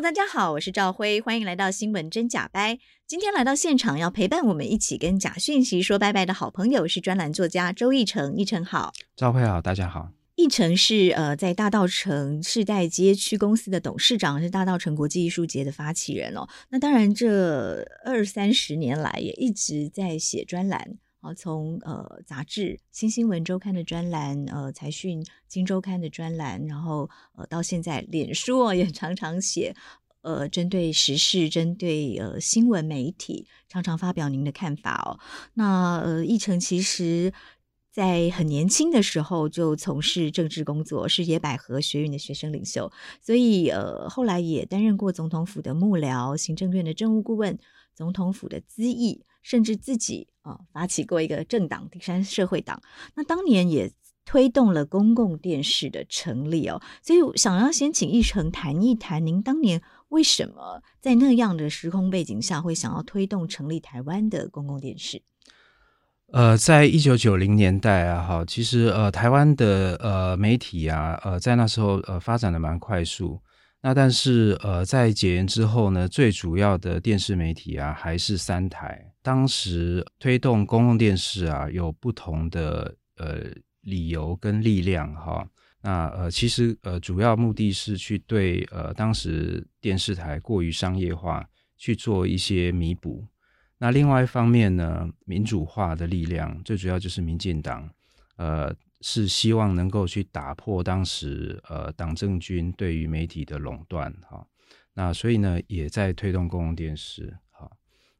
Hello，大家好，我是赵辉，欢迎来到新闻真假掰。今天来到现场要陪伴我们一起跟假讯息说拜拜的好朋友是专栏作家周奕成，奕成好，赵辉好，大家好。奕成是呃在大道城世代街区公司的董事长，是大道城国际艺术节的发起人哦。那当然，这二三十年来也一直在写专栏。啊，从呃杂志《新新闻周刊》的专栏，呃财讯《今周刊》的专栏，然后呃到现在脸书哦也常常写，呃针对时事、针对呃新闻媒体，常常发表您的看法哦。那呃奕成其实在很年轻的时候就从事政治工作，是野百合学运的学生领袖，所以呃后来也担任过总统府的幕僚、行政院的政务顾问、总统府的咨议。甚至自己啊、发起过一个政党——第三社会党。那当年也推动了公共电视的成立哦。所以想要先请奕成谈一谈，您当年为什么在那样的时空背景下会想要推动成立台湾的公共电视？呃，在一九九零年代啊，哈，其实呃，台湾的呃媒体啊，呃，在那时候呃发展的蛮快速。那但是呃，在解严之后呢，最主要的电视媒体啊，还是三台。当时推动公共电视啊，有不同的呃理由跟力量哈。那呃，其实呃，主要目的是去对呃当时电视台过于商业化去做一些弥补。那另外一方面呢，民主化的力量，最主要就是民进党呃。是希望能够去打破当时呃党政军对于媒体的垄断哈，那所以呢也在推动公共电视哈。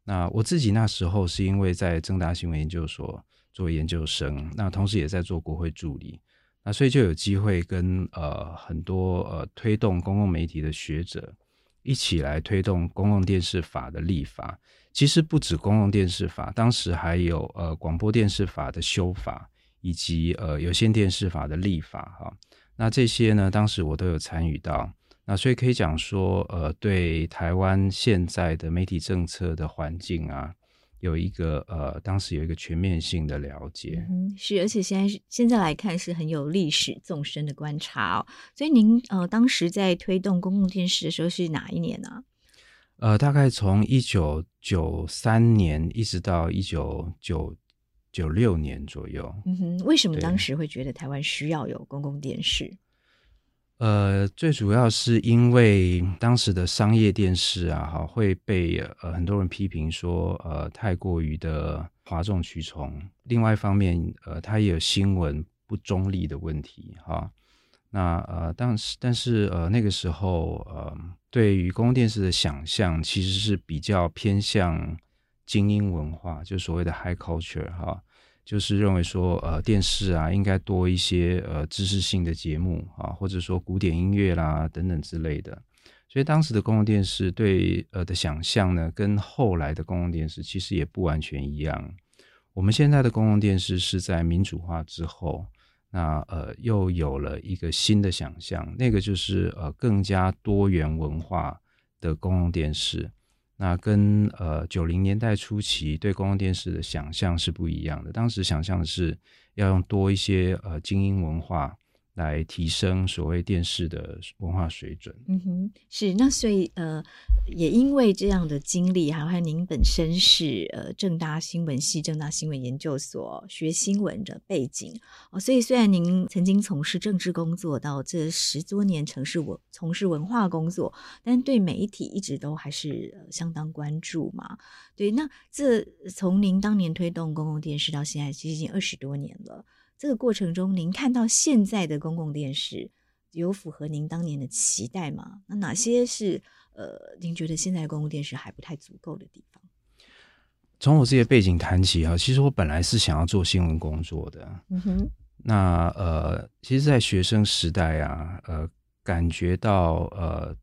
那我自己那时候是因为在正大新闻研究所做研究生，那同时也在做国会助理，那所以就有机会跟呃很多呃推动公共媒体的学者一起来推动公共电视法的立法。其实不止公共电视法，当时还有呃广播电视法的修法。以及呃有线电视法的立法哈，那这些呢，当时我都有参与到，那所以可以讲说，呃，对台湾现在的媒体政策的环境啊，有一个呃，当时有一个全面性的了解。嗯，是，而且现在现在来看是很有历史纵深的观察哦。所以您呃当时在推动公共电视的时候是哪一年呢？啊？呃，大概从一九九三年一直到一九九。九六年左右，嗯哼，为什么当时会觉得台湾需要有公共电视？呃，最主要是因为当时的商业电视啊，哈，会被呃很多人批评说，呃，太过于的哗众取宠。另外一方面，呃，它也有新闻不中立的问题，哈。那呃，当时但是呃，那个时候呃，对于公共电视的想象，其实是比较偏向。精英文化就所谓的 high culture 哈，就是认为说呃电视啊应该多一些呃知识性的节目啊，或者说古典音乐啦等等之类的。所以当时的公共电视对呃的想象呢，跟后来的公共电视其实也不完全一样。我们现在的公共电视是在民主化之后，那呃又有了一个新的想象，那个就是呃更加多元文化的公共电视。那跟呃九零年代初期对公共电视的想象是不一样的。当时想象的是要用多一些呃精英文化来提升所谓电视的文化水准。嗯哼，是。那所以呃，也因为这样的经历，还有您本身是呃正大新闻系、正大新闻研究所学新闻的背景哦，所以虽然您曾经从事政治工作到这十多年从事文从事文化工作，但对媒体一直都还是相当关注嘛。对，那这从您当年推动公共电视到现在，其实已经二十多年了。这个过程中，您看到现在的公共电视有符合您当年的期待吗？那哪些是呃，您觉得现在公共电视还不太足够的地方？从我自己的背景谈起啊，其实我本来是想要做新闻工作的。嗯哼。那呃，其实，在学生时代啊，呃，感觉到呃，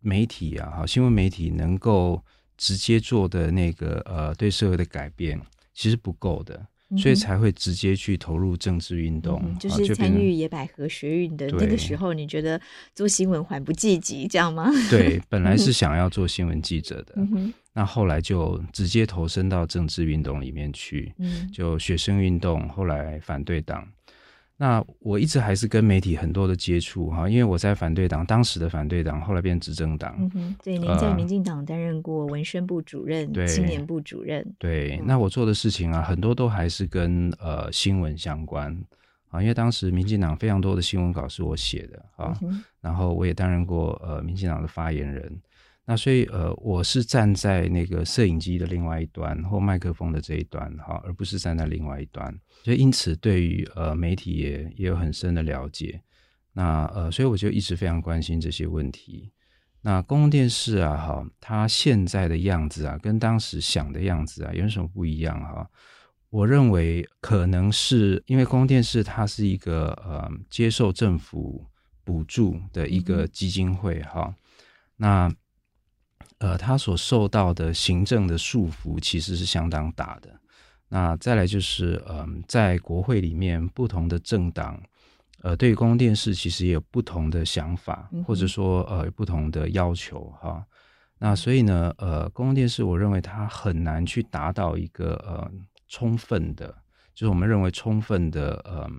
媒体啊，哈，新闻媒体能够直接做的那个呃，对社会的改变，其实不够的。所以才会直接去投入政治运动，嗯、就是参与野百合学运的那个时候，你觉得做新闻还不积极，这样吗？对，本来是想要做新闻记者的，嗯、那后来就直接投身到政治运动里面去，嗯、就学生运动，后来反对党。那我一直还是跟媒体很多的接触哈，因为我在反对党，当时的反对党后来变执政党。嗯哼，对，您在民进党担任过文宣部主任、呃、青年部主任。对，嗯、那我做的事情啊，很多都还是跟呃新闻相关啊，因为当时民进党非常多的新闻稿是我写的啊，嗯、然后我也担任过呃民进党的发言人。那所以呃，我是站在那个摄影机的另外一端或麦克风的这一端哈，而不是站在另外一端。所以因此对于呃媒体也也有很深的了解。那呃，所以我就一直非常关心这些问题。那公共电视啊，哈，它现在的样子啊，跟当时想的样子啊，有什么不一样哈？我认为可能是因为公共电视它是一个呃接受政府补助的一个基金会哈，那。呃，他所受到的行政的束缚其实是相当大的。那再来就是，嗯、呃，在国会里面，不同的政党，呃，对于公共电视其实也有不同的想法，或者说，呃，不同的要求哈。那所以呢，呃，公共电视，我认为它很难去达到一个呃充分的，就是我们认为充分的，呃，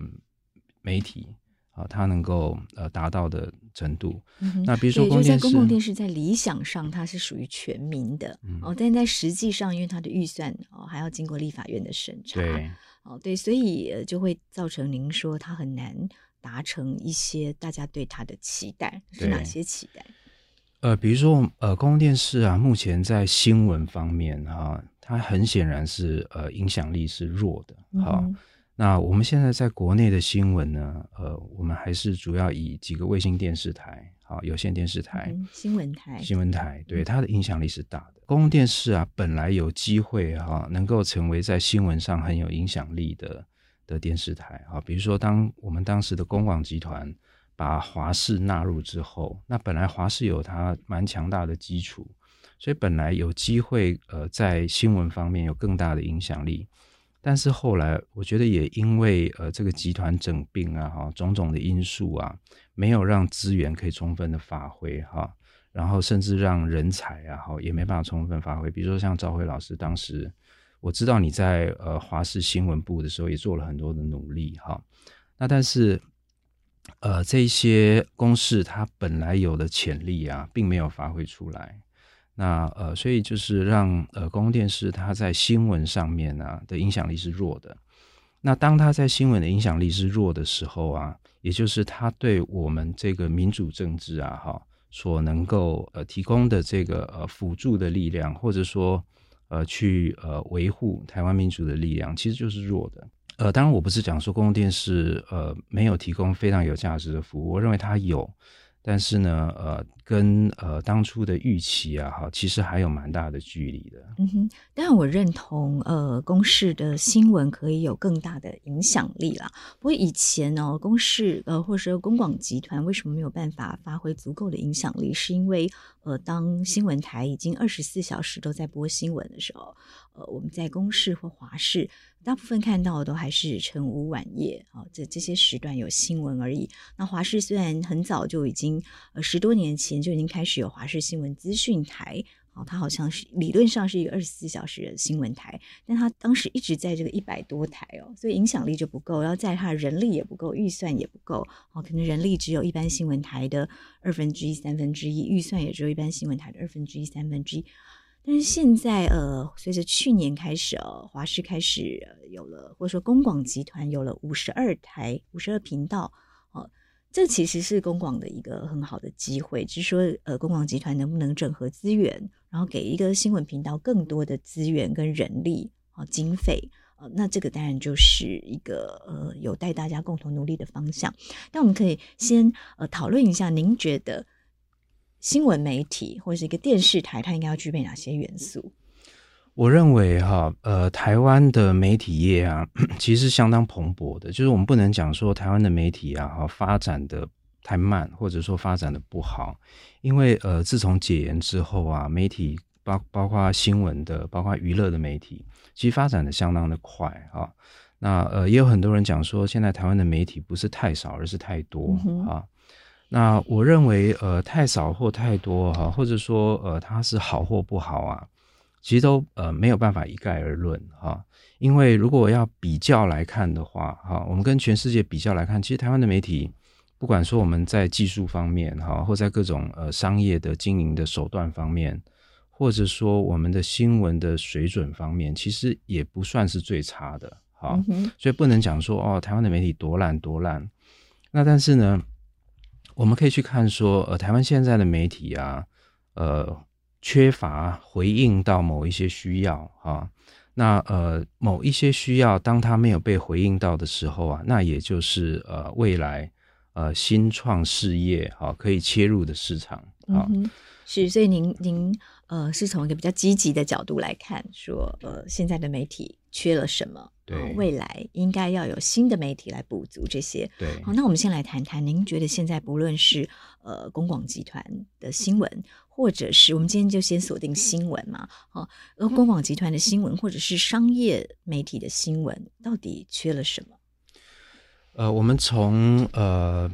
媒体。啊，它能够呃达到的程度。嗯、那比如说公，就在公共电视在理想上它是属于全民的、嗯、哦，但在实际上，因为它的预算哦还要经过立法院的审查，对哦对，所以就会造成您说它很难达成一些大家对它的期待，是哪些期待？呃，比如说呃，公共电视啊，目前在新闻方面、啊，它很显然是呃影响力是弱的，好。嗯那我们现在在国内的新闻呢，呃，我们还是主要以几个卫星电视台、好有线电视台、嗯、新闻台、新闻台，对它的影响力是大的。公共电视啊，本来有机会哈、啊，能够成为在新闻上很有影响力的的电视台啊。比如说，当我们当时的公广集团把华视纳入之后，那本来华视有它蛮强大的基础，所以本来有机会呃，在新闻方面有更大的影响力。但是后来，我觉得也因为呃这个集团整并啊，哈种种的因素啊，没有让资源可以充分的发挥哈，然后甚至让人才啊，哈也没办法充分发挥。比如说像赵辉老师，当时我知道你在呃华视新闻部的时候也做了很多的努力哈，那但是呃这些公视它本来有的潜力啊，并没有发挥出来。那呃，所以就是让呃公共电视它在新闻上面啊的影响力是弱的。那当它在新闻的影响力是弱的时候啊，也就是它对我们这个民主政治啊哈所能够呃提供的这个呃辅助的力量，或者说呃去呃维护台湾民主的力量，其实就是弱的。呃，当然我不是讲说公共电视呃没有提供非常有价值的服务，我认为它有。但是呢，呃，跟呃当初的预期啊，哈，其实还有蛮大的距离的。嗯哼，但我认同，呃，公视的新闻可以有更大的影响力啦。不过以前呢，公视呃，或者说公广集团为什么没有办法发挥足够的影响力？是因为呃，当新闻台已经二十四小时都在播新闻的时候，呃，我们在公视或华视。大部分看到的都还是晨午晚夜啊，这这些时段有新闻而已。那华视虽然很早就已经呃十多年前就已经开始有华视新闻资讯台，啊，它好像是理论上是一个二十四小时的新闻台，但它当时一直在这个一百多台哦，所以影响力就不够，然后在它人力也不够，预算也不够，哦，可能人力只有一般新闻台的二分之一、三分之一，预算也只有一般新闻台的二分之一、三分之一。但是现在，呃，随着去年开始，哦，华视开始有了，或者说公广集团有了五十二台、五十二频道，呃，这其实是公广的一个很好的机会。就是说，呃，公广集团能不能整合资源，然后给一个新闻频道更多的资源跟人力啊、经费，呃，那这个当然就是一个呃有待大家共同努力的方向。但我们可以先呃讨论一下，您觉得？新闻媒体或者是一个电视台，它应该要具备哪些元素？我认为哈，呃，台湾的媒体业啊，其实相当蓬勃的。就是我们不能讲说台湾的媒体啊，哈，发展的太慢，或者说发展的不好。因为呃，自从解严之后啊，媒体包包括新闻的，包括娱乐的媒体，其实发展的相当的快啊。那呃，也有很多人讲说，现在台湾的媒体不是太少，而是太多、嗯、啊。那我认为呃，太少或太多哈、啊，或者说呃，它是好或不好啊，其实都呃没有办法一概而论哈、啊。因为如果要比较来看的话哈、啊，我们跟全世界比较来看，其实台湾的媒体。不管说我们在技术方面哈，或在各种呃商业的经营的手段方面，或者说我们的新闻的水准方面，其实也不算是最差的哈。所以不能讲说哦，台湾的媒体多烂多烂。那但是呢，我们可以去看说，呃，台湾现在的媒体啊，呃，缺乏回应到某一些需要哈。那呃，某一些需要，当它没有被回应到的时候啊，那也就是呃未来。呃，新创事业哈、可以切入的市场啊、嗯，是，所以您您呃，是从一个比较积极的角度来看，说呃，现在的媒体缺了什么？对、呃，未来应该要有新的媒体来补足这些。对，好，那我们先来谈谈，您觉得现在不论是呃公广集团的新闻，或者是我们今天就先锁定新闻嘛，好，而公广集团的新闻，或者是商业媒体的新闻，到底缺了什么？呃，我们从呃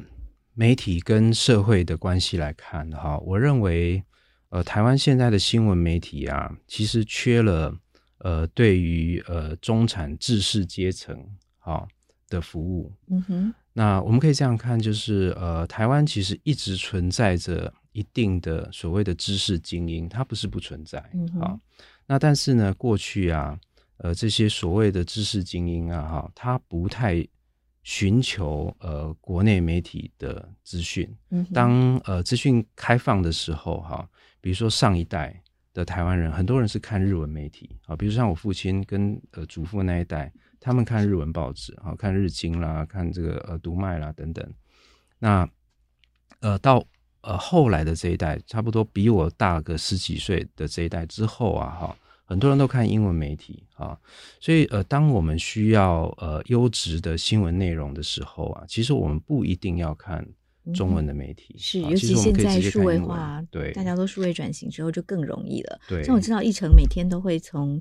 媒体跟社会的关系来看哈，我认为呃台湾现在的新闻媒体啊，其实缺了呃对于呃中产知识阶层哈的服务。嗯哼，那我们可以这样看，就是呃台湾其实一直存在着一定的所谓的知识精英，它不是不存在。嗯哼，那但是呢，过去啊，呃这些所谓的知识精英啊哈，他不太。寻求呃国内媒体的资讯，当呃资讯开放的时候哈，比如说上一代的台湾人，很多人是看日文媒体啊，比如像我父亲跟呃祖父那一代，他们看日文报纸啊，看日经啦，看这个呃读卖啦等等。那呃到呃后来的这一代，差不多比我大个十几岁的这一代之后啊哈。很多人都看英文媒体啊，所以呃，当我们需要呃优质的新闻内容的时候啊，其实我们不一定要看中文的媒体，嗯、是，尤其现在数位化，对，大家都数位转型之后就更容易了。对，像我知道奕成每天都会从。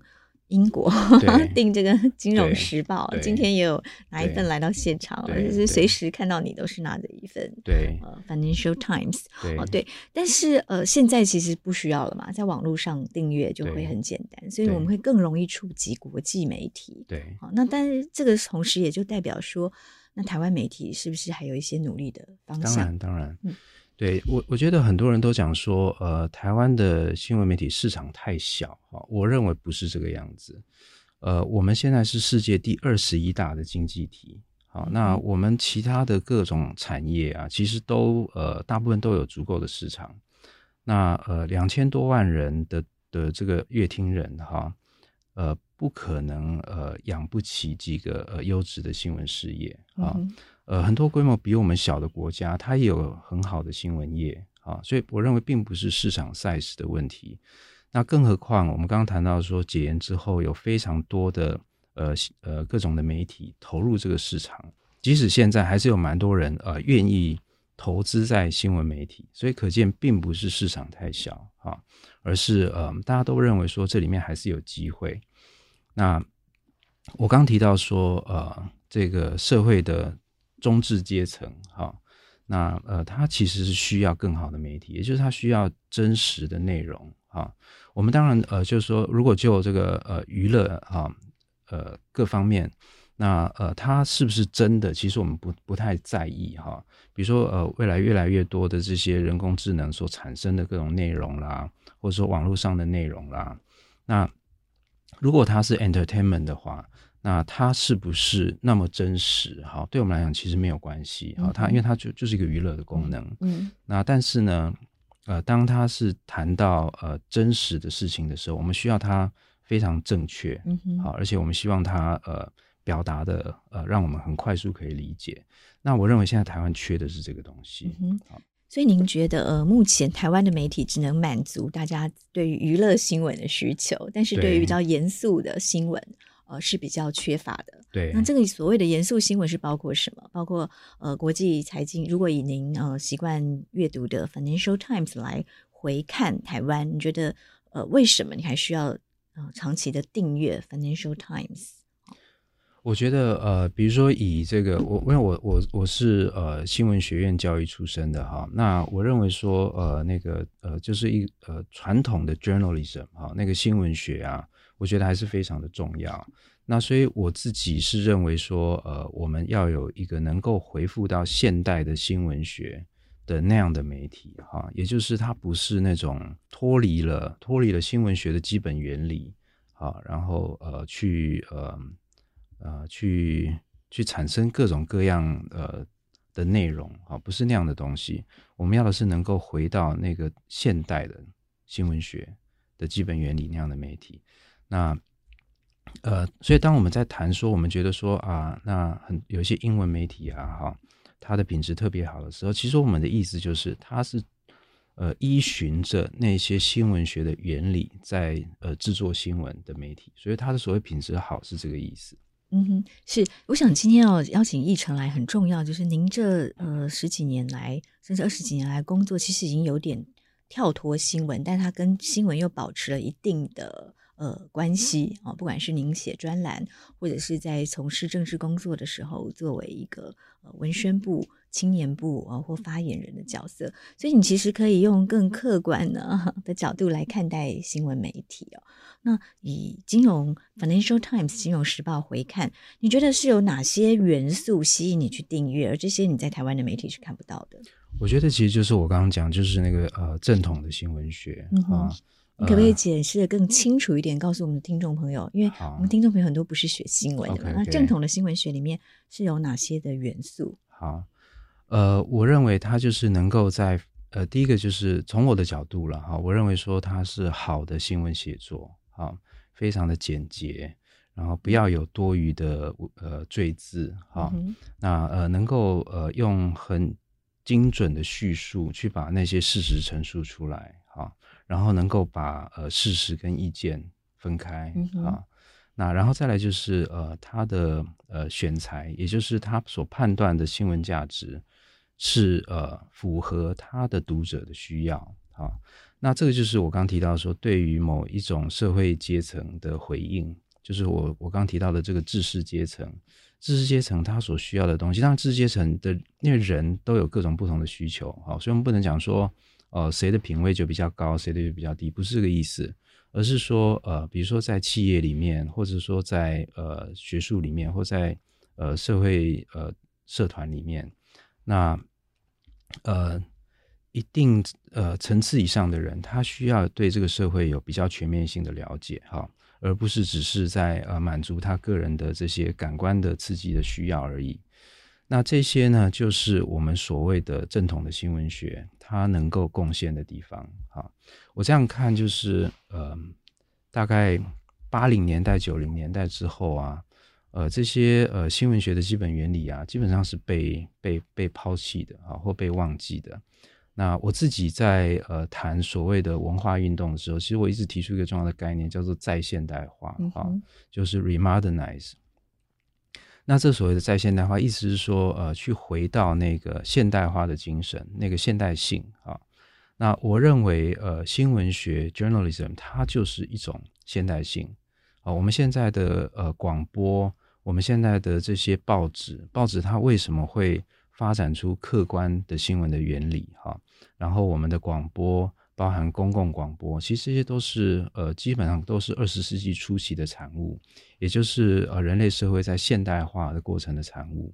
英国 订这个《金融时报》，今天也有拿一份来到现场，就是随时看到你都是拿着一份。对，呃，《Financial Times》哦，对。但是呃，现在其实不需要了嘛，在网络上订阅就会很简单，所以我们会更容易触及国际媒体。对，好，那但是这个同时也就代表说，那台湾媒体是不是还有一些努力的方向？当然，当然，嗯。对我，我觉得很多人都讲说，呃，台湾的新闻媒体市场太小哈，我认为不是这个样子。呃，我们现在是世界第二十一大的经济体，好，那我们其他的各种产业啊，其实都呃大部分都有足够的市场。那呃两千多万人的的这个阅听人哈，呃不可能呃养不起几个呃优质的新闻事业啊。嗯呃，很多规模比我们小的国家，它也有很好的新闻业啊，所以我认为并不是市场 size 的问题。那更何况我们刚刚谈到说，解严之后有非常多的呃呃各种的媒体投入这个市场，即使现在还是有蛮多人呃愿意投资在新闻媒体，所以可见并不是市场太小啊，而是呃大家都认为说这里面还是有机会。那我刚提到说呃这个社会的。中智阶层，哈，那呃，他其实是需要更好的媒体，也就是他需要真实的内容，哈。我们当然呃，就是说，如果就这个呃娱乐哈，呃各方面，那呃，它是不是真的？其实我们不不太在意哈。比如说呃，未来越来越多的这些人工智能所产生的各种内容啦，或者说网络上的内容啦，那如果它是 entertainment 的话。那它是不是那么真实？哈，对我们来讲其实没有关系。哈，它因为它就就是一个娱乐的功能。嗯。那但是呢，呃，当它是谈到呃真实的事情的时候，我们需要它非常正确。嗯哼。好，而且我们希望它呃表达的呃让我们很快速可以理解。那我认为现在台湾缺的是这个东西。嗯哼。好，所以您觉得呃目前台湾的媒体只能满足大家对于娱乐新闻的需求，但是对于比较严肃的新闻。呃，是比较缺乏的。对，那这个所谓的严肃新闻是包括什么？包括呃国际财经。如果以您呃习惯阅读的 Financial Times 来回看台湾，你觉得呃为什么你还需要呃长期的订阅 Financial Times？我觉得呃，比如说以这个我，因为我我我是呃新闻学院教育出身的哈，那我认为说呃那个呃就是一呃传统的 journalism 哈，那个新闻学啊，我觉得还是非常的重要。那所以我自己是认为说呃我们要有一个能够回复到现代的新闻学的那样的媒体哈，也就是它不是那种脱离了脱离了新闻学的基本原理啊，然后呃去呃。呃，去去产生各种各样呃的内容啊，不是那样的东西。我们要的是能够回到那个现代的新闻学的基本原理那样的媒体。那呃，所以当我们在谈说，我们觉得说啊，那很有些英文媒体啊，哈，它的品质特别好的时候，其实我们的意思就是，它是呃依循着那些新闻学的原理在呃制作新闻的媒体，所以它的所谓品质好是这个意思。嗯哼，是，我想今天要邀请奕成来很重要，就是您这呃十几年来，甚至二十几年来工作，其实已经有点跳脱新闻，但他跟新闻又保持了一定的呃关系啊、哦。不管是您写专栏，或者是在从事政治工作的时候，作为一个呃文宣部、青年部啊、呃、或发言人的角色，所以你其实可以用更客观的 的角度来看待新闻媒体哦。那以金融 Financial Times 金融时报回看，你觉得是有哪些元素吸引你去订阅？而这些你在台湾的媒体是看不到的。我觉得其实就是我刚刚讲，就是那个呃正统的新闻学、嗯、啊，你可不可以解释的更清楚一点，告诉我们的听众朋友？因为我们听众朋友很多不是学新闻的嘛，那正统的新闻学里面是有哪些的元素？好，呃，我认为它就是能够在呃第一个就是从我的角度了哈，我认为说它是好的新闻写作。啊，非常的简洁，然后不要有多余的呃赘字，哈、嗯，那呃能够呃用很精准的叙述去把那些事实陈述出来，哈，然后能够把呃事实跟意见分开，啊、嗯，那然后再来就是呃他的呃选材，也就是他所判断的新闻价值是呃符合他的读者的需要，啊。那这个就是我刚提到说，对于某一种社会阶层的回应，就是我我刚提到的这个知识阶层，知识阶层他所需要的东西。当然，知识阶层的因为人都有各种不同的需求，好，所以我们不能讲说，呃，谁的品味就比较高，谁的就比较低，不是这个意思，而是说，呃，比如说在企业里面，或者说在呃学术里面，或在呃社会呃社团里面，那呃。一定呃层次以上的人，他需要对这个社会有比较全面性的了解哈，而不是只是在呃满足他个人的这些感官的刺激的需要而已。那这些呢，就是我们所谓的正统的新闻学，它能够贡献的地方。哈，我这样看就是呃，大概八零年代、九零年代之后啊，呃，这些呃新闻学的基本原理啊，基本上是被被被抛弃的啊，或被忘记的。那我自己在呃谈所谓的文化运动的时候，其实我一直提出一个重要的概念，叫做再现代化，嗯、啊，就是 remodernize。那这所谓的再现代化，意思是说，呃，去回到那个现代化的精神，那个现代性啊。那我认为，呃，新闻学 journalism 它就是一种现代性啊。我们现在的呃广播，我们现在的这些报纸，报纸它为什么会发展出客观的新闻的原理？哈。然后我们的广播，包含公共广播，其实这些都是呃，基本上都是二十世纪初期的产物，也就是呃人类社会在现代化的过程的产物。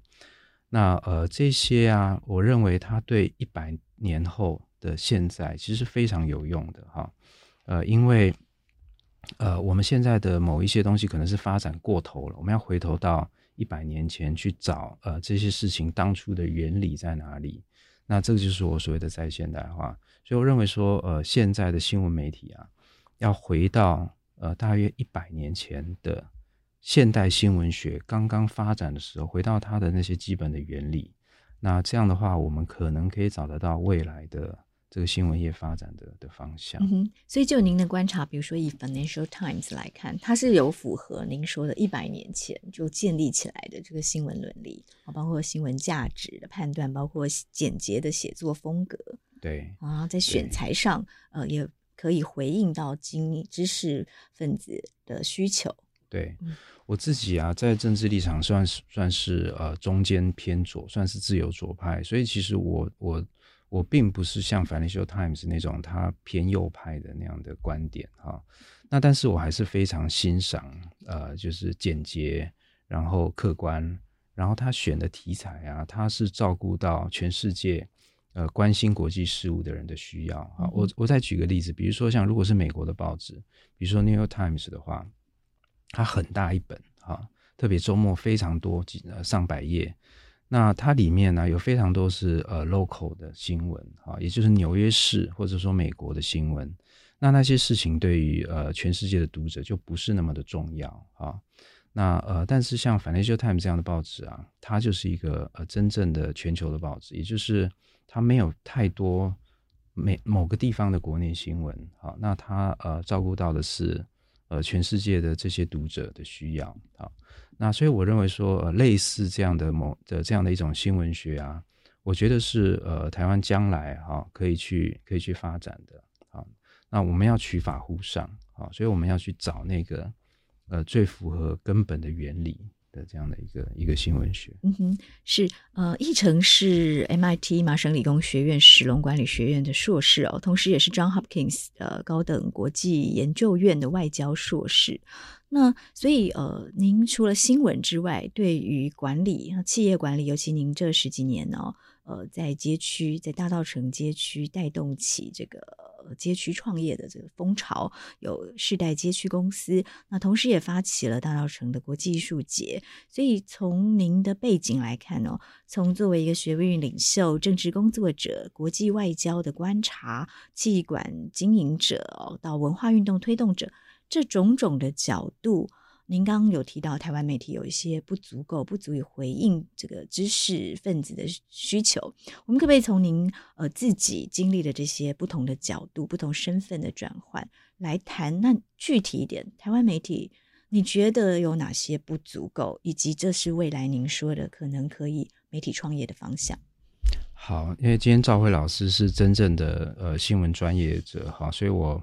那呃这些啊，我认为它对一百年后的现在其实是非常有用的哈。呃，因为呃我们现在的某一些东西可能是发展过头了，我们要回头到一百年前去找呃这些事情当初的原理在哪里。那这个就是我所谓的再现代化，所以我认为说，呃，现在的新闻媒体啊，要回到呃大约一百年前的现代新闻学刚刚发展的时候，回到它的那些基本的原理。那这样的话，我们可能可以找得到未来的这个新闻业发展的的方向。嗯哼，所以就您的观察，比如说以 Financial Times 来看，它是有符合您说的一百年前就建立起来的这个新闻伦理啊，包括新闻价值的判断，包括简洁的写作风格，对啊，在选材上，呃，也可以回应到经知识分子的需求。对，我自己啊，在政治立场算是算是呃中间偏左，算是自由左派，所以其实我我。我并不是像《Financial Times》那种他偏右派的那样的观点哈，那但是我还是非常欣赏呃，就是简洁，然后客观，然后他选的题材啊，他是照顾到全世界呃关心国际事务的人的需要啊。我我再举个例子，比如说像如果是美国的报纸，比如说《New York Times》的话，它很大一本啊，特别周末非常多几呃上百页。那它里面呢，有非常多是呃 local 的新闻啊，也就是纽约市或者说美国的新闻。那那些事情对于呃全世界的读者就不是那么的重要啊。那呃，但是像 Financial Times 这样的报纸啊，它就是一个呃真正的全球的报纸，也就是它没有太多每某个地方的国内新闻啊。那它呃照顾到的是呃全世界的这些读者的需要啊。那所以我认为说，呃，类似这样的某的这样的一种新闻学啊，我觉得是呃台湾将来哈、可以去可以去发展的啊。那我们要取法乎上啊，所以我们要去找那个呃最符合根本的原理的这样的一个一个新闻学。嗯哼，是呃，奕成是 MIT 麻省理工学院史隆管理学院的硕士哦，同时也是 John Hopkins 呃高等国际研究院的外交硕士。那所以呃，您除了新闻之外，对于管理、企业管理，尤其您这十几年呢、哦，呃，在街区、在大道城街区带动起这个、街区创业的这个风潮，有世代街区公司，那同时也发起了大稻城的国际艺术节。所以从您的背景来看、哦，从作为一个学运领袖、政治工作者、国际外交的观察、企管经营者、哦，到文化运动推动者。这种种的角度，您刚刚有提到台湾媒体有一些不足够，不足以回应这个知识分子的需求。我们可不可以从您呃自己经历的这些不同的角度、不同身份的转换来谈？那具体一点，台湾媒体你觉得有哪些不足够，以及这是未来您说的可能可以媒体创业的方向？好，因为今天兆徽老师是真正的呃新闻专业者哈，所以我。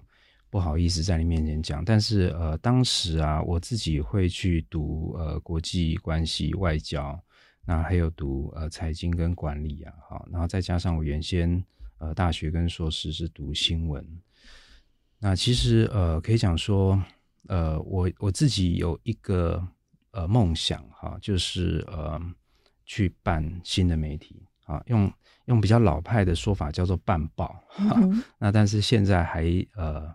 不好意思在你面前讲，但是呃，当时啊，我自己会去读呃国际关系外交，那还有读呃财经跟管理啊，好，然后再加上我原先呃大学跟硕士是读新闻，那其实呃可以讲说，呃我我自己有一个呃梦想哈，就是呃去办新的媒体啊，用用比较老派的说法叫做办报，嗯，那但是现在还呃。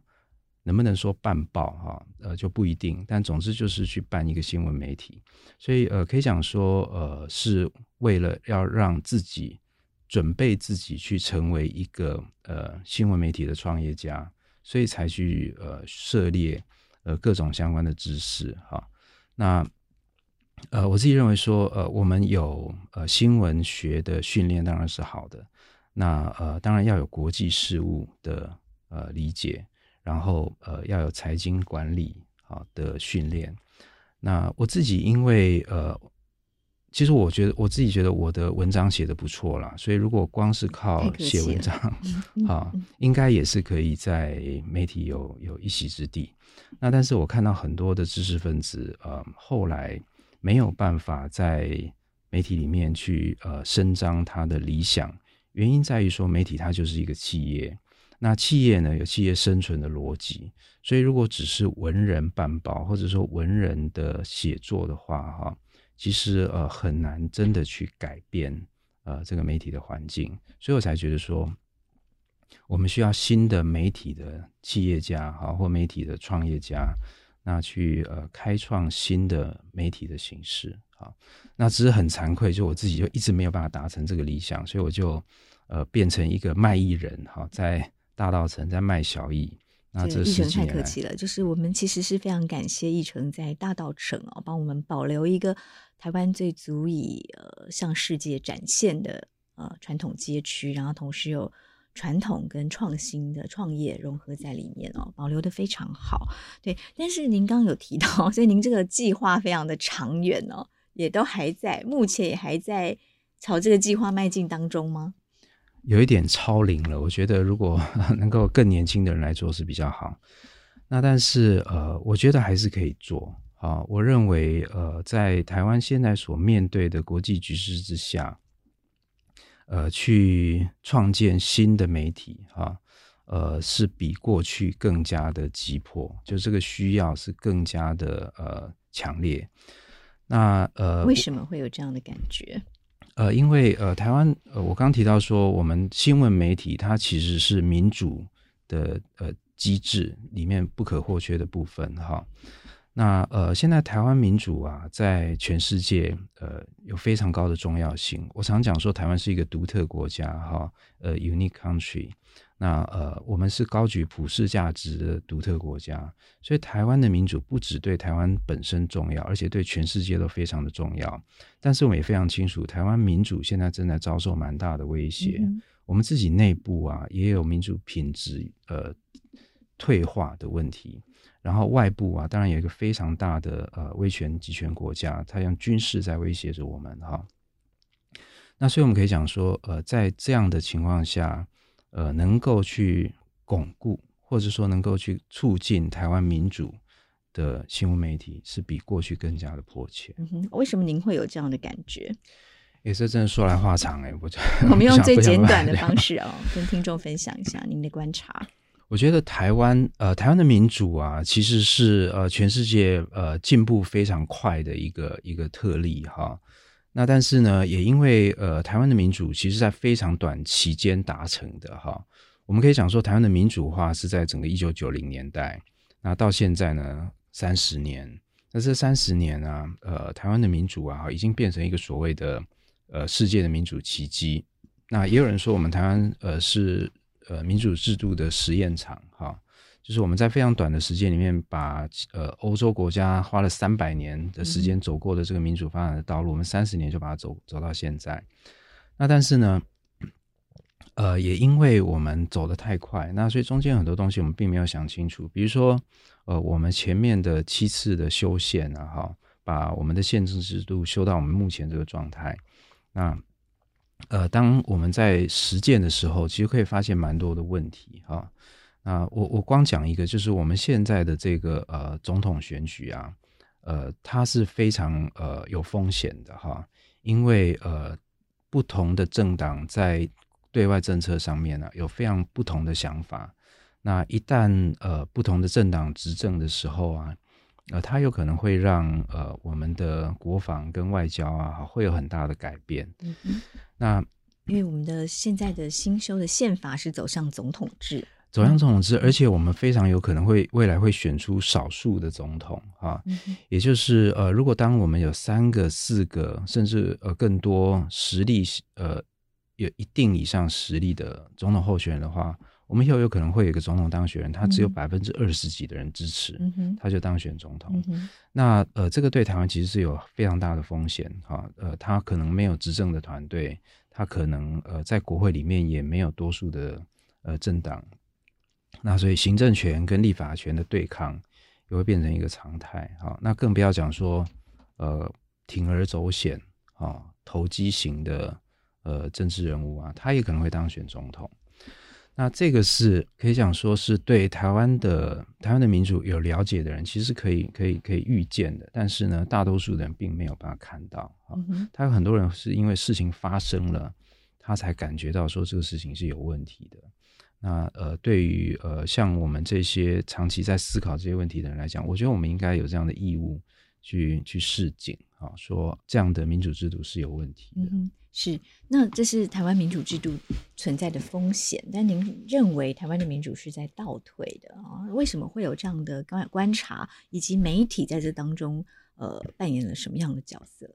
能不能说办报哈？呃，就不一定。但总之就是去办一个新闻媒体，所以呃，可以讲说呃，是为了要让自己准备自己去成为一个呃新闻媒体的创业家，所以才去呃涉猎呃各种相关的知识哈。那呃，我自己认为说呃，我们有呃新闻学的训练当然是好的。那呃，当然要有国际事务的呃理解。然后呃要有财经管理啊的训练。那我自己因为呃，其实我觉得我自己觉得我的文章写得不错啦，所以如果光是靠写文章 啊，应该也是可以在媒体有有一席之地。那但是我看到很多的知识分子呃后来没有办法在媒体里面去呃伸张他的理想，原因在于说媒体它就是一个企业。那企业呢，有企业生存的逻辑，所以如果只是文人办报，或者说文人的写作的话，哈，其实呃很难真的去改变呃这个媒体的环境，所以我才觉得说，我们需要新的媒体的企业家哈，或媒体的创业家，那去呃开创新的媒体的形式啊，那只是很惭愧，就我自己就一直没有办法达成这个理想，所以我就呃变成一个卖艺人哈，在。大道城在卖小艺，那这奕成太客气了。就是我们其实是非常感谢奕成在大道城哦，帮我们保留一个台湾最足以呃向世界展现的呃传统街区，然后同时又传统跟创新的创业融合在里面哦，保留的非常好。对，但是您刚刚有提到，所以您这个计划非常的长远哦，也都还在，目前也还在朝这个计划迈进当中吗？有一点超龄了，我觉得如果 能够更年轻的人来做是比较好。那但是呃，我觉得还是可以做啊。我认为呃，在台湾现在所面对的国际局势之下。呃，去创建新的媒体，啊，呃，是比过去更加的急迫，就这个需要是更加的呃强烈。那呃，为什么会有这样的感觉？呃，因为呃，台湾呃，我刚提到说，我们新闻媒体它其实是民主的呃机制里面不可或缺的部分，哈、那呃，现在台湾民主啊，在全世界呃有非常高的重要性。我常讲说，台湾是一个独特国家哈，呃，unique country。那呃，我们是高举普世价值的独特国家，所以台湾的民主不只对台湾本身重要，而且对全世界都非常的重要。但是我们也非常清楚，台湾民主现在正在遭受蛮大的威胁。嗯、我们自己内部啊，也有民主品质呃退化的问题。然后外部啊，当然有一个非常大的呃威权集权国家，它用军事在威胁着我们哈。那所以我们可以讲说，呃，在这样的情况下，呃，能够去巩固或者说能够去促进台湾民主的新闻媒体，是比过去更加的迫切。嗯哼，为什么您会有这样的感觉？也是真的说来话长哎，我 我们用最简短的方式哦，跟听众分享一下您的观察。我觉得台湾呃，台湾的民主啊，其实是呃全世界呃进步非常快的一个一个特例哈。那但是呢，也因为呃台湾的民主其实在非常短期间达成的哈。我们可以讲说，台湾的民主化是在整个一九九零年代，那到现在呢三十年，那这三十年啊，呃台湾的民主啊，已经变成一个所谓的呃世界的民主奇迹。那也有人说，我们台湾呃是。呃，民主制度的实验场，哈，就是我们在非常短的时间里面把，把呃欧洲国家花了三百年的时间走过的这个民主发展的道路，嗯、我们三十年就把它走走到现在。那但是呢，呃，也因为我们走得太快，那所以中间很多东西我们并没有想清楚。比如说，呃，我们前面的七次的修宪啊，哈，把我们的宪政制度修到我们目前这个状态，那。呃，当我们在实践的时候，其实可以发现蛮多的问题哈。那我我光讲一个，就是我们现在的这个呃总统选举啊，呃，它是非常呃有风险的哈，因为呃不同的政党在对外政策上面呢，啊，有非常不同的想法。那一旦呃不同的政党执政的时候啊。呃，它有可能会让呃我们的国防跟外交啊，会有很大的改变。嗯哼，那因为我们的现在的新修的宪法是走向总统制，走向总统制，而且我们非常有可能会未来会选出少数的总统啊，嗯、也就是呃，如果当我们有三个、四个，甚至呃更多实力呃有一定以上实力的总统候选人的话。我们以后有可能会有一个总统当选人，他只有百分之二十几的人支持，嗯、他就当选总统。嗯、那呃，这个对台湾其实是有非常大的风险哈。呃，他可能没有执政的团队，他可能呃在国会里面也没有多数的呃政党，那所以行政权跟立法权的对抗也会变成一个常态哈。那更不要讲说呃铤而走险啊投机型的呃政治人物啊，他也可能会当选总统。那这个是可以讲说是对台湾的台湾的民主有了解的人，其实可以可以可以预见的。但是呢，大多数人并没有办法看到。嗯、哼他有很多人是因为事情发生了，他才感觉到说这个事情是有问题的。那呃，对于呃像我们这些长期在思考这些问题的人来讲，我觉得我们应该有这样的义务去去示警啊，说这样的民主制度是有问题的。嗯是，那这是台湾民主制度存在的风险。但您认为台湾的民主是在倒退的啊？为什么会有这样的观观察？以及媒体在这当中呃扮演了什么样的角色？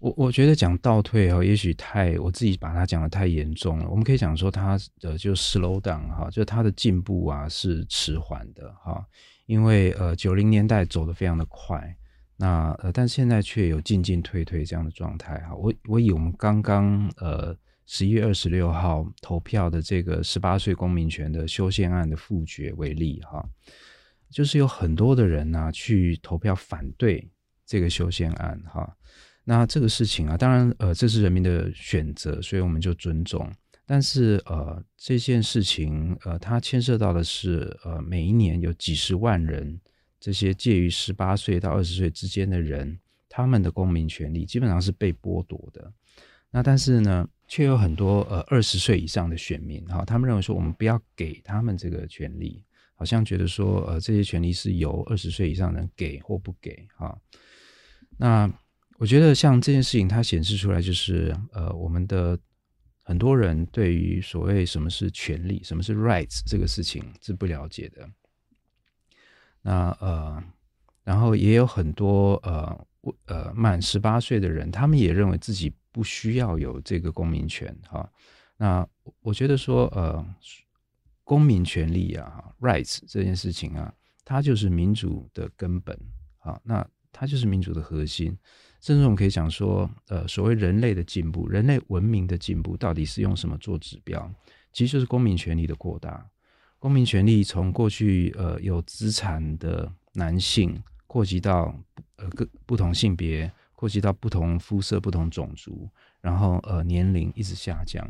我我觉得讲倒退哦，也许太我自己把它讲得太严重了。我们可以讲说它的就 slow down 哈，就它的进步啊是迟缓的哈，因为呃九零年代走得非常的快。那呃，但现在却有进进退退这样的状态哈。我我以我们刚刚呃十一月二十六号投票的这个十八岁公民权的修宪案的复决为例，哈，就是有很多的人呢、去投票反对这个修宪案，哈。那这个事情啊，当然，呃，这是人民的选择，所以我们就尊重。但是，呃，这件事情，呃，它牵涉到的是，呃，每一年有几十万人，这些介于十八岁到二十岁之间的人，他们的公民权利基本上是被剥夺的。那但是呢，却有很多呃二十岁以上的选民，哈，他们认为说，我们不要给他们这个权利，好像觉得说，呃，这些权利是由二十岁以上人给或不给，哈。那我觉得像这件事情，它显示出来就是，呃，我们的很多人对于所谓什么是权利、什么是 rights 这个事情是不了解的。那呃，然后也有很多呃呃满十八岁的人，他们也认为自己不需要有这个公民权哈。那我觉得说，呃，公民权利啊，rights 这件事情啊，它就是民主的根本啊，那它就是民主的核心。甚至我们可以讲说，呃，所谓人类的进步，人类文明的进步，到底是用什么做指标？其实就是公民权利的扩大。公民权利从过去呃有资产的男性，扩及到呃各不同性别，扩及到不同肤色、不同种族，然后呃年龄一直下降，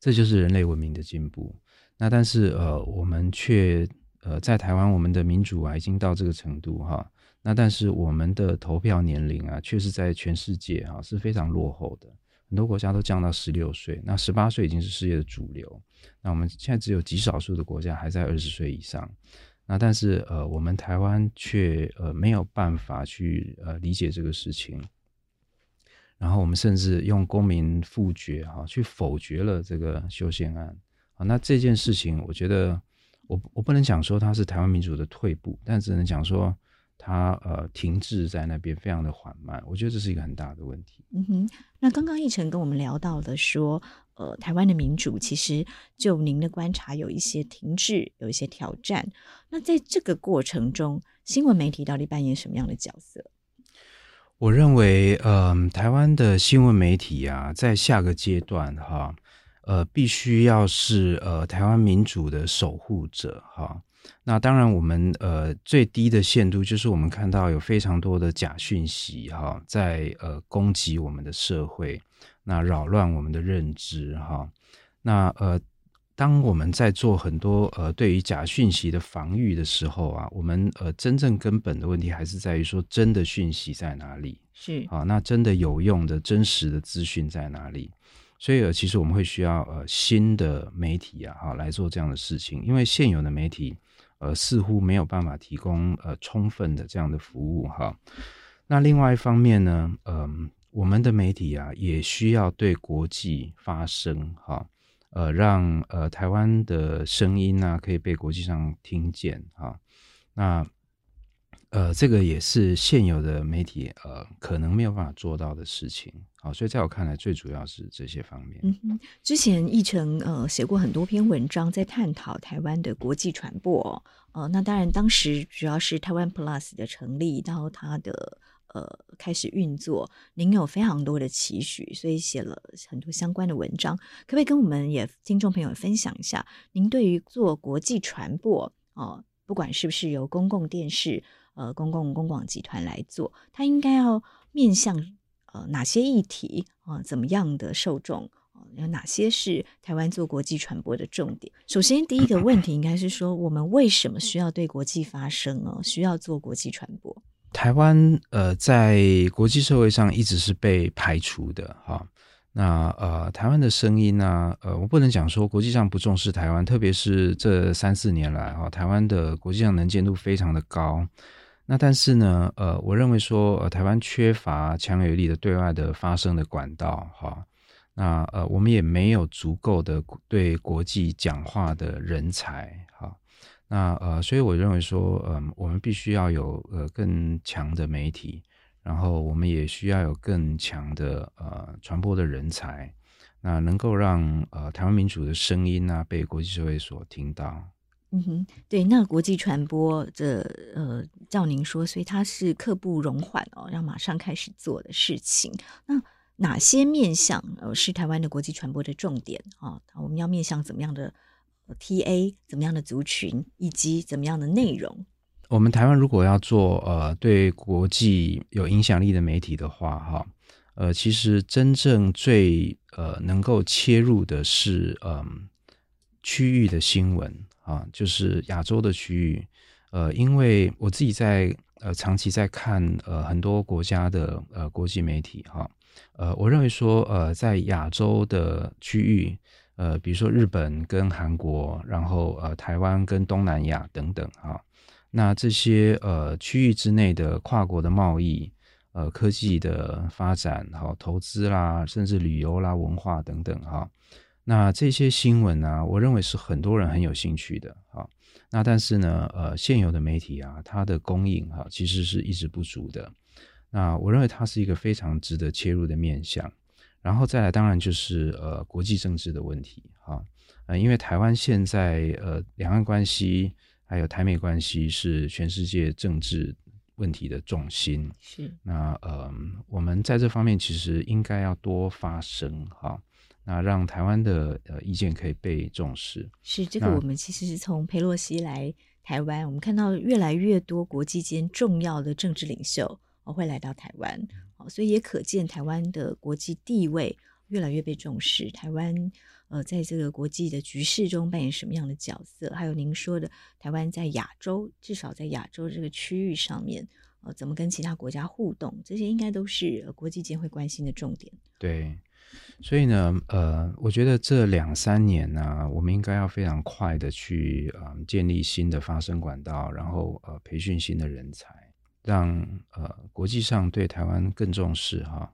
这就是人类文明的进步。那但是呃我们却呃在台湾，我们的民主啊已经到这个程度哈。那但是我们的投票年龄啊，确实在全世界啊是非常落后的，很多国家都降到十六岁，那十八岁已经是世界的主流。那我们现在只有极少数的国家还在二十岁以上。那但是呃，我们台湾却呃没有办法去呃理解这个事情，然后我们甚至用公民复决哈去否决了这个修宪案啊。那这件事情，我觉得我我不能讲说它是台湾民主的退步，但只能讲说。它呃停滞在那边，非常的缓慢，我觉得这是一个很大的问题。嗯哼，那刚刚奕成跟我们聊到的说，呃，台湾的民主其实就您的观察有一些停滞，有一些挑战。那在这个过程中，新闻媒体到底扮演什么样的角色？我认为，嗯、呃，台湾的新闻媒体啊，在下个阶段哈，呃，必须要是呃台湾民主的守护者哈。那当然，我们呃最低的限度就是我们看到有非常多的假讯息哈，在呃攻击我们的社会，那扰乱我们的认知哈。那呃，当我们在做很多呃对于假讯息的防御的时候啊，我们呃真正根本的问题还是在于说，真的讯息在哪里？是啊，那真的有用的真实的资讯在哪里？所以呃，其实我们会需要呃新的媒体啊，哈来做这样的事情，因为现有的媒体。呃，似乎没有办法提供呃充分的这样的服务哈。那另外一方面呢，嗯、呃，我们的媒体啊，也需要对国际发声哈，呃，让呃台湾的声音呢、啊，可以被国际上听见哈。那呃，这个也是现有的媒体呃可能没有办法做到的事情。好，所以在我看来，最主要是这些方面。嗯哼，之前奕成呃写过很多篇文章，在探讨台湾的国际传播。呃，那当然，当时主要是台湾 Plus 的成立到它的呃开始运作，您有非常多的期许，所以写了很多相关的文章。可不可以跟我们也听众朋友分享一下，您对于做国际传播哦、不管是不是由公共电视呃公共公广集团来做，它应该要面向。呃，哪些议题啊、呃？怎么样的受众啊、有哪些是台湾做国际传播的重点？首先，第一个问题应该是说，我们为什么需要对国际发声呢？需要做国际传播？台湾呃，在国际社会上一直是被排除的哈。那呃，台湾的声音呢？呃，我不能讲说国际上不重视台湾，特别是这三四年来哈，台湾的国际上能见度非常的高。那但是呢，呃，我认为说，呃，台湾缺乏强有力的对外的发声的管道，哈。那呃，我们也没有足够的对国际讲话的人才，哈。那呃，所以我认为说，嗯、呃，我们必须要有呃更强的媒体，然后我们也需要有更强的呃传播的人才，那能够让呃台湾民主的声音呢、啊、被国际社会所听到。嗯哼，对，那国际传播这呃，照您说，所以它是刻不容缓哦，要马上开始做的事情。那哪些面向呃是台湾的国际传播的重点啊？我们要面向怎么样的 TA，怎么样的族群，以及怎么样的内容？我们台湾如果要做呃对国际有影响力的媒体的话，哈，呃，其实真正最呃能够切入的是嗯、区域的新闻啊，就是亚洲的区域。呃，因为我自己在呃长期在看呃很多国家的呃国际媒体哈，呃，我认为说呃在亚洲的区域，呃，比如说日本跟韩国，然后呃台湾跟东南亚等等哈，那这些呃区域之内的跨国的贸易，呃科技的发展，哈，投资啦，甚至旅游啦，文化等等哈，那这些新闻呢，我认为是很多人很有兴趣的啊。那但是呢，呃，现有的媒体啊，它的供应哈，其实是一直不足的。那我认为它是一个非常值得切入的面向。然后再来，当然就是呃，国际政治的问题哈，呃，因为台湾现在呃，两岸关系还有台美关系是全世界政治问题的重心。是。那呃，我们在这方面其实应该要多发声哈。那让台湾的呃意见可以被重视，是这个。我们其实是从佩洛西来台湾，我们看到越来越多国际间重要的政治领袖哦会来到台湾，哦，所以也可见台湾的国际地位越来越被重视。台湾呃在这个国际的局势中扮演什么样的角色？还有您说的台湾在亚洲，至少在亚洲这个区域上面，呃，怎么跟其他国家互动？这些应该都是国际间会关心的重点。对。所以呢，呃，我觉得这两三年呢、啊，我们应该要非常快的去呃建立新的发声管道，然后呃培训新的人才，让呃国际上对台湾更重视哈。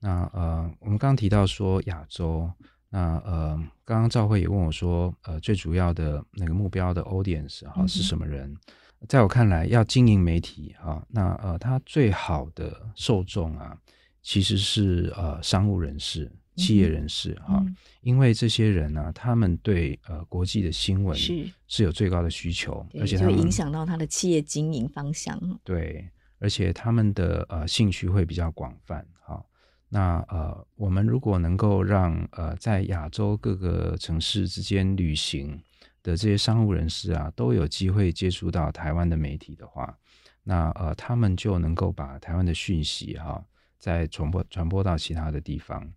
那呃，我们刚刚提到说亚洲，那呃，刚刚赵慧也问我说，呃，最主要的那个目标的 audience 哈是什么人？嗯、在我看来，要经营媒体哈，那呃，他最好的受众啊。其实是呃商务人士、企业人士哈、嗯，因为这些人呢、啊，他们对呃国际的新闻是是有最高的需求，而且会影响到他的企业经营方向。对，而且他们的呃兴趣会比较广泛哈。那呃，我们如果能够让呃在亚洲各个城市之间旅行的这些商务人士啊，都有机会接触到台湾的媒体的话，那呃他们就能够把台湾的讯息哈。再传播传播到其他的地方。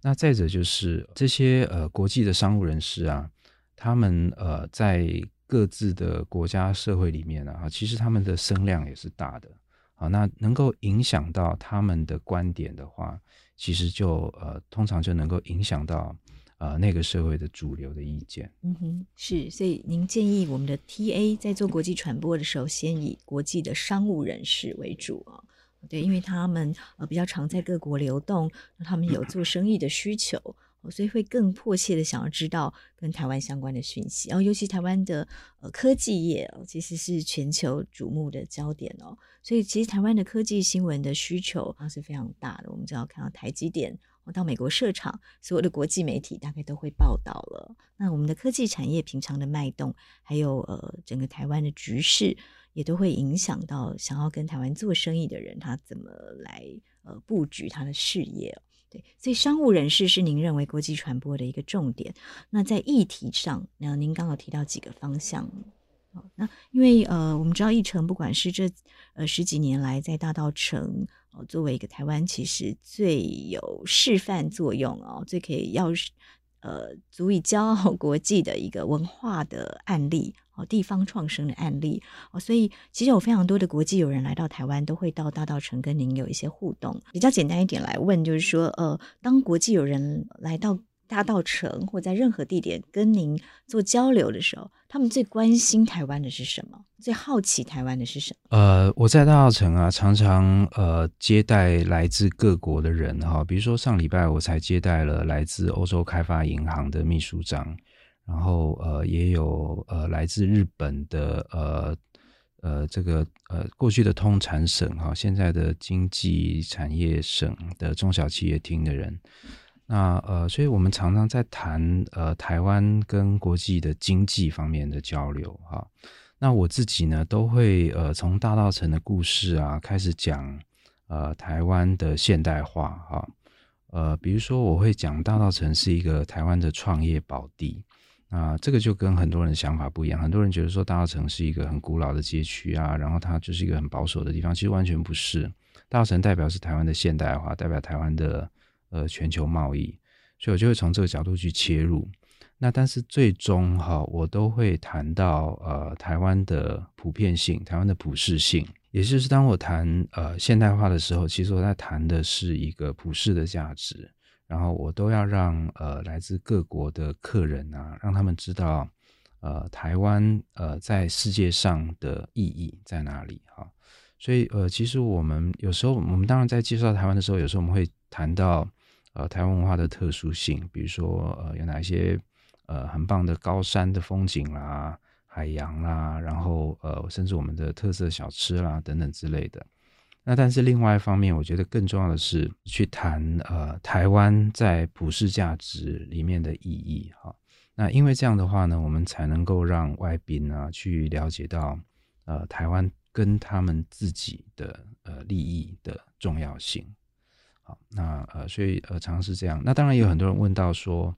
那再者就是这些呃国际的商务人士啊，他们呃在各自的国家社会里面啊，其实他们的声量也是大的啊。那能够影响到他们的观点的话，其实就呃通常就能够影响到呃那个社会的主流的意见。嗯哼，是。所以您建议我们的 TA 在做国际传播的时候，先以国际的商务人士为主啊。对，因为他们呃比较常在各国流动，他们有做生意的需求，所以会更迫切的想要知道跟台湾相关的讯息。然后，尤其台湾的呃科技业哦，其实是全球瞩目的焦点哦。所以，其实台湾的科技新闻的需求啊是非常大的。我们只要看到台积电我到美国设厂，所有的国际媒体大概都会报道了。那我们的科技产业平常的脉动，还有呃整个台湾的局势。也都会影响到想要跟台湾做生意的人，他怎么来呃布局他的事业。对，所以商务人士是您认为国际传播的一个重点。那在议题上，那您刚刚提到几个方向。那因为呃，我们知道议程不管是这呃十几年来在大道城哦，作为一个台湾其实最有示范作用哦，最可以要呃足以骄傲国际的一个文化的案例。哦，地方创生的案例哦，所以其实有非常多的国际友人来到台湾，都会到大道城跟您有一些互动。比较简单一点来问，就是说，呃，当国际友人来到大道城或在任何地点跟您做交流的时候，他们最关心台湾的是什么？最好奇台湾的是什么？呃，我在大道城啊，常常呃接待来自各国的人哈，比如说上礼拜我才接待了来自欧洲开发银行的秘书长。然后呃也有呃来自日本的呃呃这个呃过去的通产省哈，现在的经济产业省的中小企业厅的人，那呃所以我们常常在谈呃台湾跟国际的经济方面的交流哈。那我自己呢都会呃从大道城的故事啊开始讲呃台湾的现代化哈。呃，比如说我会讲大道城是一个台湾的创业宝地，啊，这个就跟很多人的想法不一样。很多人觉得说大稻埕是一个很古老的街区啊，然后它就是一个很保守的地方，其实完全不是。大稻埕代表是台湾的现代化，代表台湾的呃全球贸易，所以我就会从这个角度去切入。那但是最终哈，我都会谈到呃台湾的普遍性，台湾的普适性。也就是当我谈呃现代化的时候，其实我在谈的是一个普世的价值，然后我都要让呃来自各国的客人啊，让他们知道呃台湾呃在世界上的意义在哪里哈。所以呃其实我们有时候我们当然在介绍台湾的时候，有时候我们会谈到呃台湾文化的特殊性，比如说呃有哪一些呃很棒的高山的风景啦。海洋啦，然后呃，甚至我们的特色小吃啦等等之类的。那但是另外一方面，我觉得更重要的是去谈呃台湾在普世价值里面的意义哈。那因为这样的话呢，我们才能够让外宾啊去了解到呃台湾跟他们自己的呃利益的重要性。好，那呃所以呃常常是这样。那当然也有很多人问到说。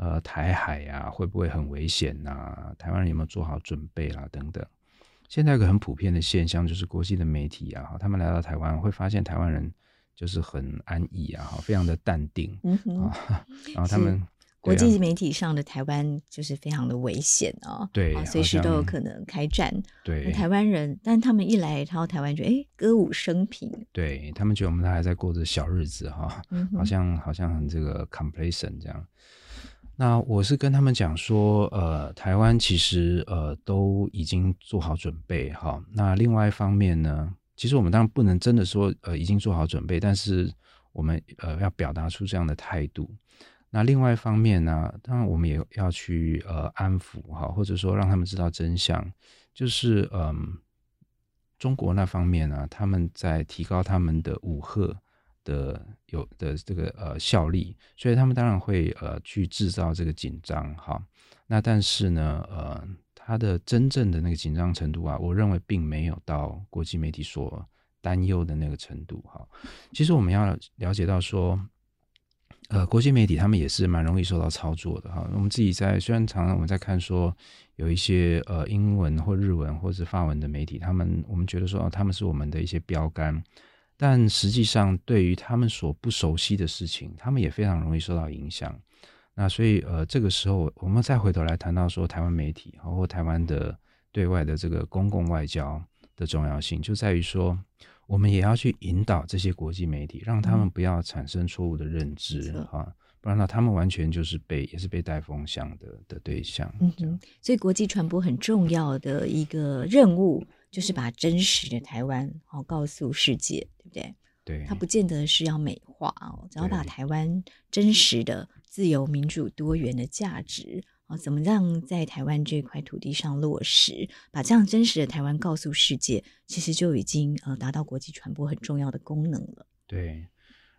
呃，台海呀、啊，会不会很危险呐、台湾人有没有做好准备啦、等等。现在有个很普遍的现象，就是国际的媒体啊，他们来到台湾会发现台湾人就是很安逸啊，非常的淡定。嗯哼。啊、然后他们国际媒体上的台湾就是非常的危险哦，对，随时都有可能开战。对。台湾人，但他们一来到台湾就哎歌舞升平。对他们觉得我们还在过着小日子哈，嗯、好像好像很这个 complacent 这样。那我是跟他们讲说，呃，台湾其实呃都已经做好准备哈。那另外一方面呢，其实我们当然不能真的说呃已经做好准备，但是我们呃要表达出这样的态度。那另外一方面呢，当然我们也要去呃安抚哈，或者说让他们知道真相，就是嗯、中国那方面呢，他们在提高他们的武吓。的有的这个呃效力，所以他们当然会呃去制造这个紧张哈。那但是呢呃，他的真正的那个紧张程度啊，我认为并没有到国际媒体所担忧的那个程度哈。其实我们要了解到说，呃，国际媒体他们也是蛮容易受到操作的哈。我们自己在虽然常常我们在看说有一些呃英文或日文或者法文的媒体，他们我们觉得说哦，他们是我们的一些标杆。但实际上，对于他们所不熟悉的事情，他们也非常容易受到影响。那所以，呃，这个时候我们再回头来谈到说，台湾媒体或台湾的对外的这个公共外交的重要性，就在于说，我们也要去引导这些国际媒体，让他们不要产生错误的认知啊，嗯、不然呢，他们完全就是被也是被带风向的的对象。嗯哼，所以国际传播很重要的一个任务。就是把真实的台湾哦告诉世界，对不对？对，它不见得是要美化哦，只要把台湾真实的自由、民主、多元的价值啊，怎么样在台湾这块土地上落实，把这样真实的台湾告诉世界，其实就已经呃达到国际传播很重要的功能了。对，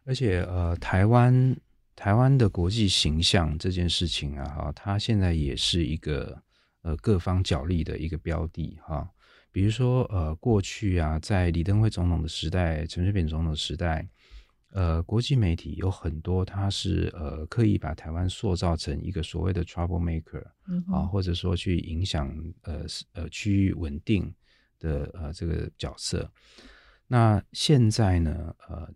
而且呃，台湾台湾的国际形象这件事情啊，哈，它现在也是一个呃各方角力的一个标的哈。比如说，呃，过去啊，在李登辉总统的时代、陈水扁总统的时代，呃，国际媒体有很多，他是呃刻意把台湾塑造成一个所谓的 trouble maker，嗯，啊，或者说去影响呃呃区域稳定的呃这个角色。那现在呢，呃，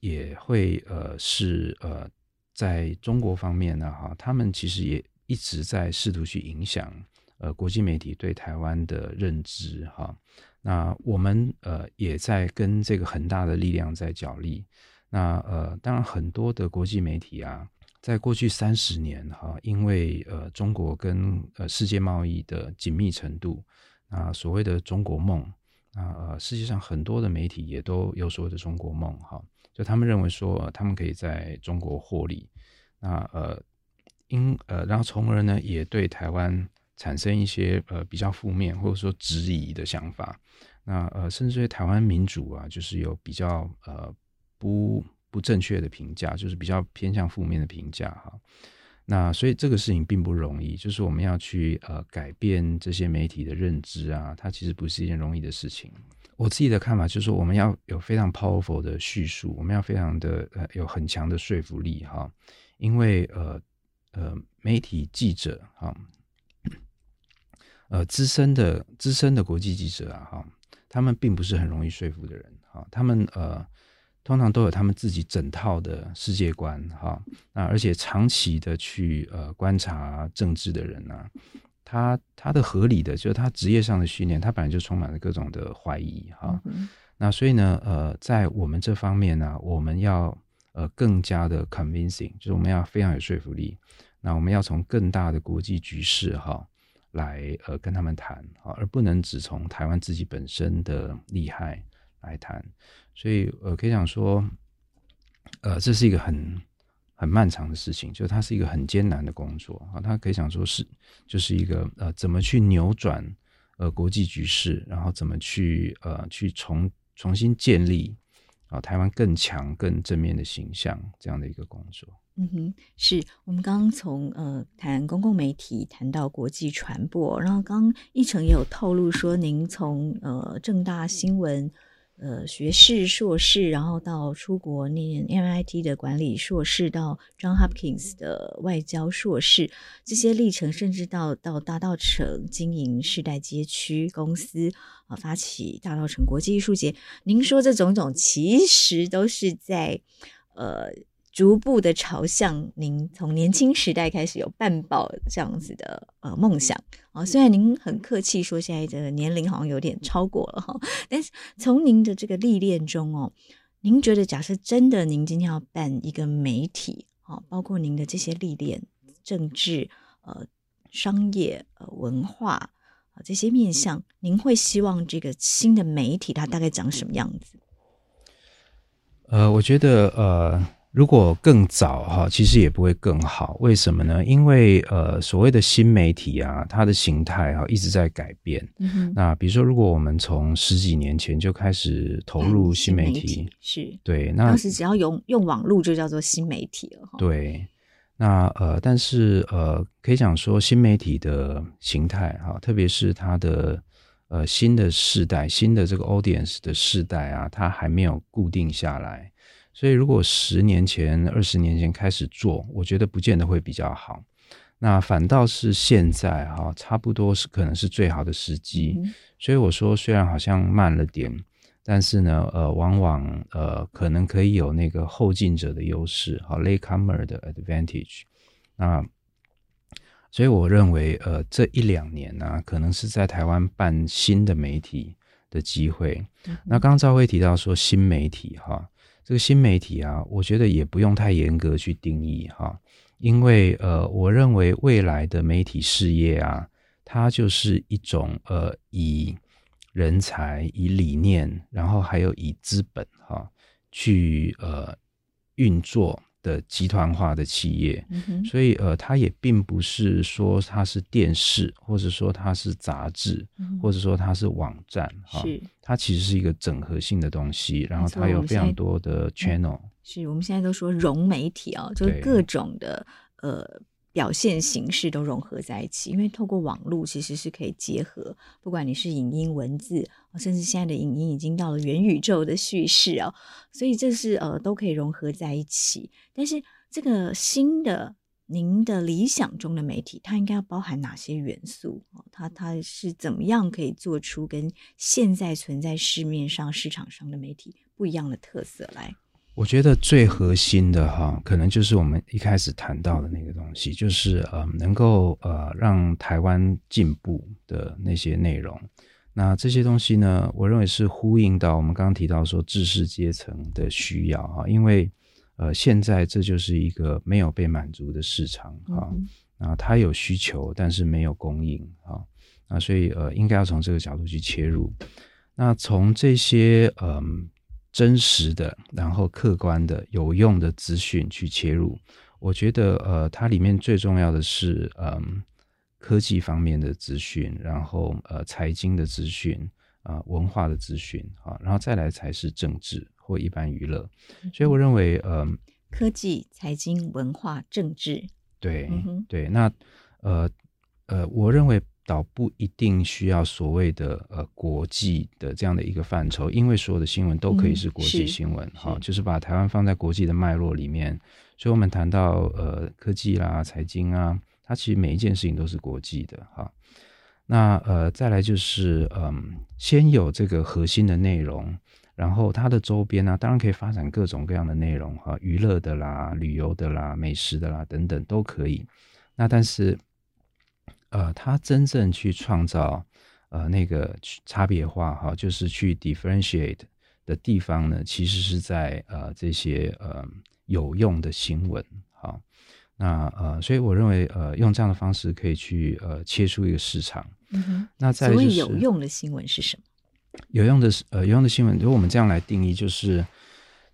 也会呃是呃在中国方面呢，哈，他们其实也一直在试图去影响。呃，国际媒体对台湾的认知，哈，那我们呃也在跟这个很大的力量在角力。那呃，当然很多的国际媒体啊，在过去三十年哈，因为呃中国跟呃世界贸易的紧密程度，啊，所谓的中国梦，啊呃，世界上很多的媒体也都有所谓的中国梦，哈，就他们认为说他们可以在中国获利，那呃因呃，然后从而呢也对台湾。产生一些呃比较负面或者说质疑的想法，那呃甚至对台湾民主啊，就是有比较呃不不正确的评价，就是比较偏向负面的评价哈。那所以这个事情并不容易，就是我们要去呃改变这些媒体的认知啊，它其实不是一件容易的事情。我自己的看法就是说，我们要有非常 powerful 的叙述，我们要非常的呃有很强的说服力哈，因为呃呃媒体记者哈，呃资深的资深的国际记者啊哈，他们并不是很容易说服的人哈，他们呃通常都有他们自己整套的世界观哈，那而且长期的去呃观察政治的人呢、啊。他他的合理的就是他职业上的训练，他本来就充满了各种的怀疑哈。嗯、那所以呢，呃，在我们这方面呢、啊，我们要呃更加的 convincing，就是我们要非常有说服力。那我们要从更大的国际局势哈来呃跟他们谈啊，而不能只从台湾自己本身的利害来谈。所以呃可以讲说，呃这是一个很。很漫长的事情，就它是一个很艰难的工作啊。它可以想说是，就是一个呃，怎么去扭转呃国际局势，然后怎么去呃去重重新建立啊台湾更强更正面的形象这样的一个工作。嗯哼，是我们刚刚从呃谈公共媒体谈到国际传播，然后刚刚奕成也有透露说，您从呃正大新闻。呃，学士、硕士，然后到出国念 MIT 的管理硕士，到 John Hopkins 的外交硕士，这些历程，甚至到到大稻埕经营世代街区公司啊、发起大稻埕国际艺术节。您说这种种，其实都是在呃。逐步的朝向您从年轻时代开始有办报这样子的呃梦想啊，虽然您很客气说现在的年龄好像有点超过了哈，但是从您的这个历练中哦，您觉得假设真的您今天要办一个媒体啊，包括您的这些历练，政治呃商业呃文化啊这些面向，您会希望这个新的媒体它大概长什么样子？呃，我觉得呃。如果更早哈，其实也不会更好。为什么呢？因为呃，所谓的新媒体啊，它的形态哈一直在改变。嗯。那比如说，如果我们从十几年前就开始投入新媒体，媒体是对，那当时只要用用网络就叫做新媒体了。对，那呃，但是呃，可以讲说新媒体的形态哈，特别是它的呃新的世代、新的这个 audience 的世代啊，它还没有固定下来。所以，如果十年前、二十年前开始做，我觉得不见得会比较好。那反倒是现在哈，差不多是可能是最好的时机。嗯、所以我说，虽然好像慢了点，但是呢，呃，往往呃，可能可以有那个后进者的优势，哈，latecomer 的 advantage。那所以我认为，呃，这一两年呢、啊，可能是在台湾办新的媒体的机会。嗯、那刚刚兆徽提到说新媒体哈。这个新媒体啊，我觉得也不用太严格去定义哈，因为呃，我认为未来的媒体事业啊，它就是一种呃，以人才、以理念，然后还有以资本哈，去呃运作。的集团化的企业，嗯、所以呃，它也并不是说它是电视，或者说它是杂志，嗯、或者说它是网站，哈是，它其实是一个整合性的东西，然后它有非常多的 channel。是我们现在都说融媒体啊，就是各种的呃。表现形式都融合在一起，因为透过网络其实是可以结合，不管你是影音、文字，甚至现在的影音已经到了元宇宙的叙事啊，所以这是呃都可以融合在一起。但是这个新的您的理想中的媒体，它应该要包含哪些元素？它它是怎么样可以做出跟现在存在市面上市场上的媒体不一样的特色来？我觉得最核心的哈，可能就是我们一开始谈到的那个东西，就是呃，能够呃让台湾进步的那些内容。那这些东西呢，我认为是呼应到我们刚刚提到说知识阶层的需要啊，因为呃现在这就是一个没有被满足的市场哈，啊，它有需求，但是没有供应啊，那所以呃应该要从这个角度去切入。那从这些嗯。呃真实的，然后客观的、有用的资讯去切入，我觉得呃，它里面最重要的是嗯、呃，科技方面的资讯，然后呃，财经的资讯啊、呃，文化的资讯啊，然后再来才是政治或一般娱乐。所以我认为呃，科技、财经、文化、政治，对、嗯、对，那呃呃，我认为。倒不一定需要所谓的呃国际的这样的一个范畴，因为所有的新闻都可以是国际新闻，哈、嗯，就是把台湾放在国际的脉络里面。所以，我们谈到呃科技啦、财经啊，它其实每一件事情都是国际的，哈。那呃，再来就是嗯、呃，先有这个核心的内容，然后它的周边呢、啊，当然可以发展各种各样的内容，哈，娱乐的啦、旅游的啦、美食的啦等等都可以。那但是。呃，他真正去创造呃那个差别化哈，就是去 differentiate 的地方呢，其实是在呃这些呃有用的新闻哈。那呃，所以我认为呃用这样的方式可以去呃切出一个市场。嗯哼。那在、就是、所谓有用的新闻是什么？有用的呃有用的新闻，如果我们这样来定义，就是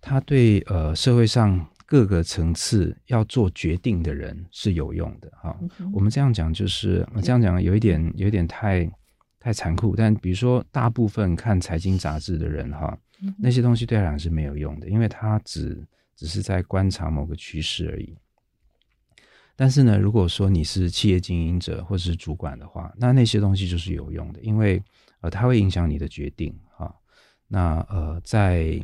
他对呃社会上。各个层次要做决定的人是有用的哈。嗯、我们这样讲就是，我这样讲有一点有一点太太残酷。但比如说，大部分看财经杂志的人哈，那些东西对他来讲是没有用的，因为他只只是在观察某个趋势而已。但是呢，如果说你是企业经营者或者是主管的话，那那些东西就是有用的，因为呃，它会影响你的决定哈。那呃，在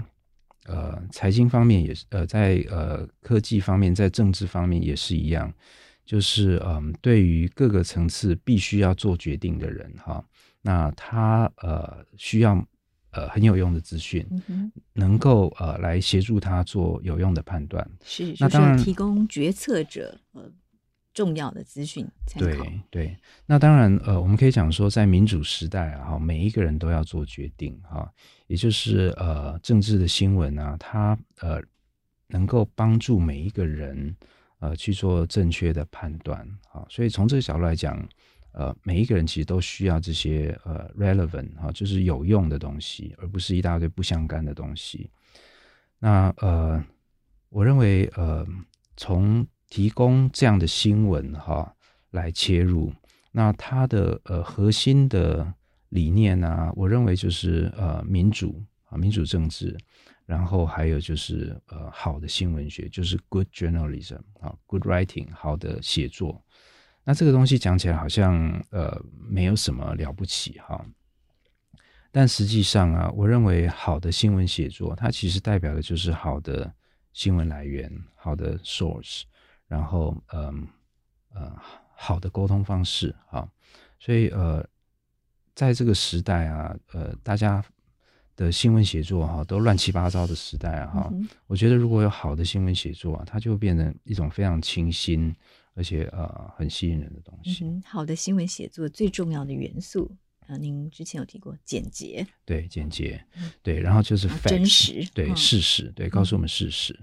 呃，财经方面也是，呃，在呃科技方面，在政治方面也是一样，就是嗯、呃，对于各个层次必须要做决定的人哈，那他呃需要呃很有用的资讯，嗯、能够呃来协助他做有用的判断，是，那当然提供决策者呃。重要的资讯参考。对对，那当然，呃，我们可以讲说，在民主时代啊，哈，每一个人都要做决定，哈，也就是呃，政治的新闻啊，它呃，能够帮助每一个人呃去做正确的判断，啊，所以从这个角度来讲，呃，每一个人其实都需要这些呃 relevant 哈，就是有用的东西，而不是一大堆不相干的东西。那呃，我认为呃，从提供这样的新闻哈来切入，那它的呃核心的理念呢、我认为就是呃民主啊民主政治，然后还有就是呃好的新闻学，就是 good journalism 啊 good writing 好的写作。那这个东西讲起来好像呃没有什么了不起哈，但实际上啊，我认为好的新闻写作，它其实代表的就是好的新闻来源，好的 source。然后，嗯呃，好的沟通方式啊，所以呃，在这个时代啊，呃，大家的新闻写作哈、啊、都乱七八糟的时代啊哈、嗯，我觉得如果有好的新闻写作啊，它就会变成一种非常清新而且呃很吸引人的东西。嗯、好的新闻写作最重要的元素啊、呃，您之前有提过简洁，对简洁，对，然后就是真实，对、嗯、事实，对，告诉我们事实。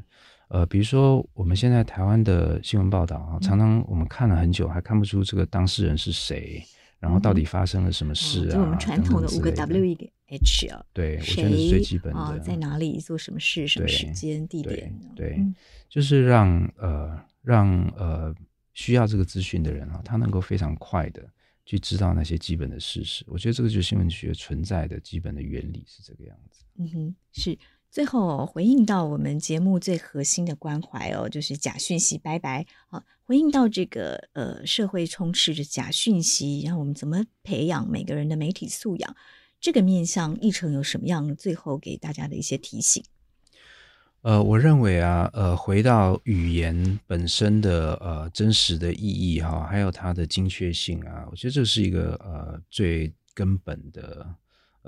嗯呃，比如说我们现在台湾的新闻报道啊，常常我们看了很久，还看不出这个当事人是谁，然后到底发生了什么事啊？嗯、就我们传统的五个 W 一个 H 啊，对，我觉得是最基本的。啊、在哪里做什么事？什么时间地点？对，对嗯、就是让呃让呃需要这个资讯的人啊，他能够非常快的去知道那些基本的事实。我觉得这个就是新闻学存在的基本的原理是这个样子。嗯哼，是。最后回应到我们节目最核心的关怀哦，就是假讯息拜拜啊！回应到这个呃，社会充斥着假讯息，然后我们怎么培养每个人的媒体素养？这个面向议程有什么样最后给大家的一些提醒？呃，我认为啊，呃，回到语言本身的呃真实的意义哈，还有它的精确性啊，我觉得这是一个呃最根本的。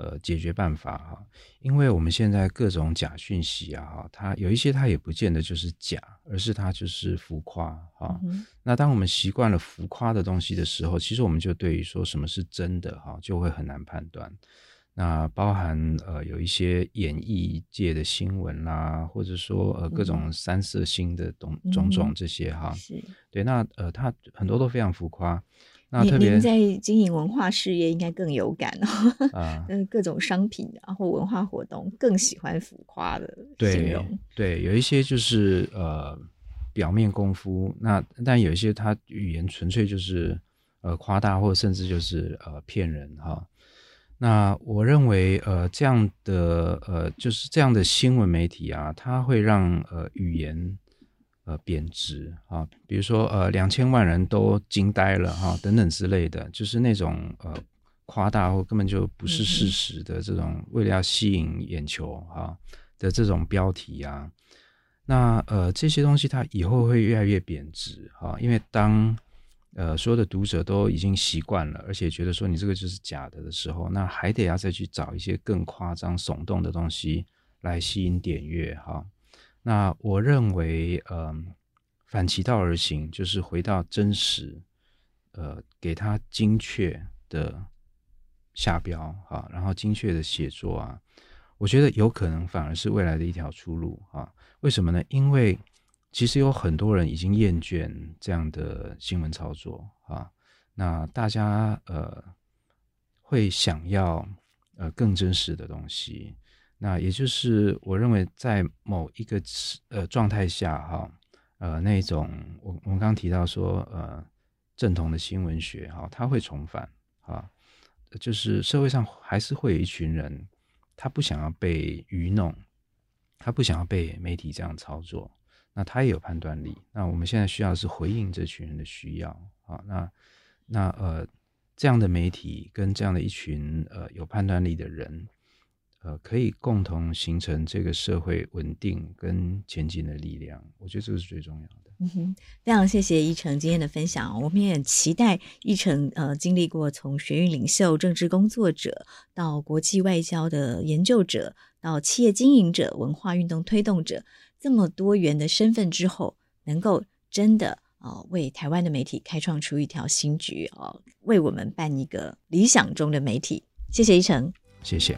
呃，解决办法哈，因为我们现在各种假讯息啊，哈，它有一些它也不见得就是假，而是它就是浮夸哈、嗯。那当我们习惯了浮夸的东西的时候，其实我们就对于说什么是真的哈，就会很难判断。那包含呃有一些演艺界的新闻啦，或者说呃各种三色星的种种种这些哈、嗯，对。那呃，它很多都非常浮夸。那特别您在经营文化事业应该更有感哦。啊，嗯，各种商品然后文化活动更喜欢浮夸的形容。对，对，有一些就是呃表面功夫，那但有一些他语言纯粹就是呃夸大，或甚至就是呃骗人哈。那我认为呃这样的呃就是这样的新闻媒体啊，它会让呃语言呃贬值啊，比如说呃两千万人都惊呆了哈、啊、等等之类的，就是那种呃夸大或根本就不是事实的这种，为了要吸引眼球啊的这种标题啊，那呃这些东西它以后会越来越贬值啊，因为当呃，所有的读者都已经习惯了，而且觉得说你这个就是假的的时候，那还得要再去找一些更夸张、耸动的东西来吸引点阅哈。那我认为，嗯、呃，反其道而行，就是回到真实，呃，给他精确的下标啊，然后精确的写作啊，我觉得有可能反而是未来的一条出路啊。为什么呢？因为其实有很多人已经厌倦这样的新闻操作啊，那大家呃会想要呃更真实的东西，那也就是我认为在某一个呃状态下哈，呃那种我我们刚提到说呃正统的新闻学哈，它会重返啊，就是社会上还是会有一群人，他不想要被愚弄，他不想要被媒体这样操作。那他也有判断力，那我们现在需要是回应这群人的需要啊。那那呃，这样的媒体跟这样的一群呃有判断力的人，呃，可以共同形成这个社会稳定跟前进的力量。我觉得这个是最重要的。嗯哼，非常谢谢一成今天的分享。我们也很期待一成呃，经历过从学运领袖、政治工作者到国际外交的研究者，到企业经营者、文化运动推动者。这么多元的身份之后，能够真的啊、呃、为台湾的媒体开创出一条新局啊、呃，为我们办一个理想中的媒体。谢谢一成，谢谢，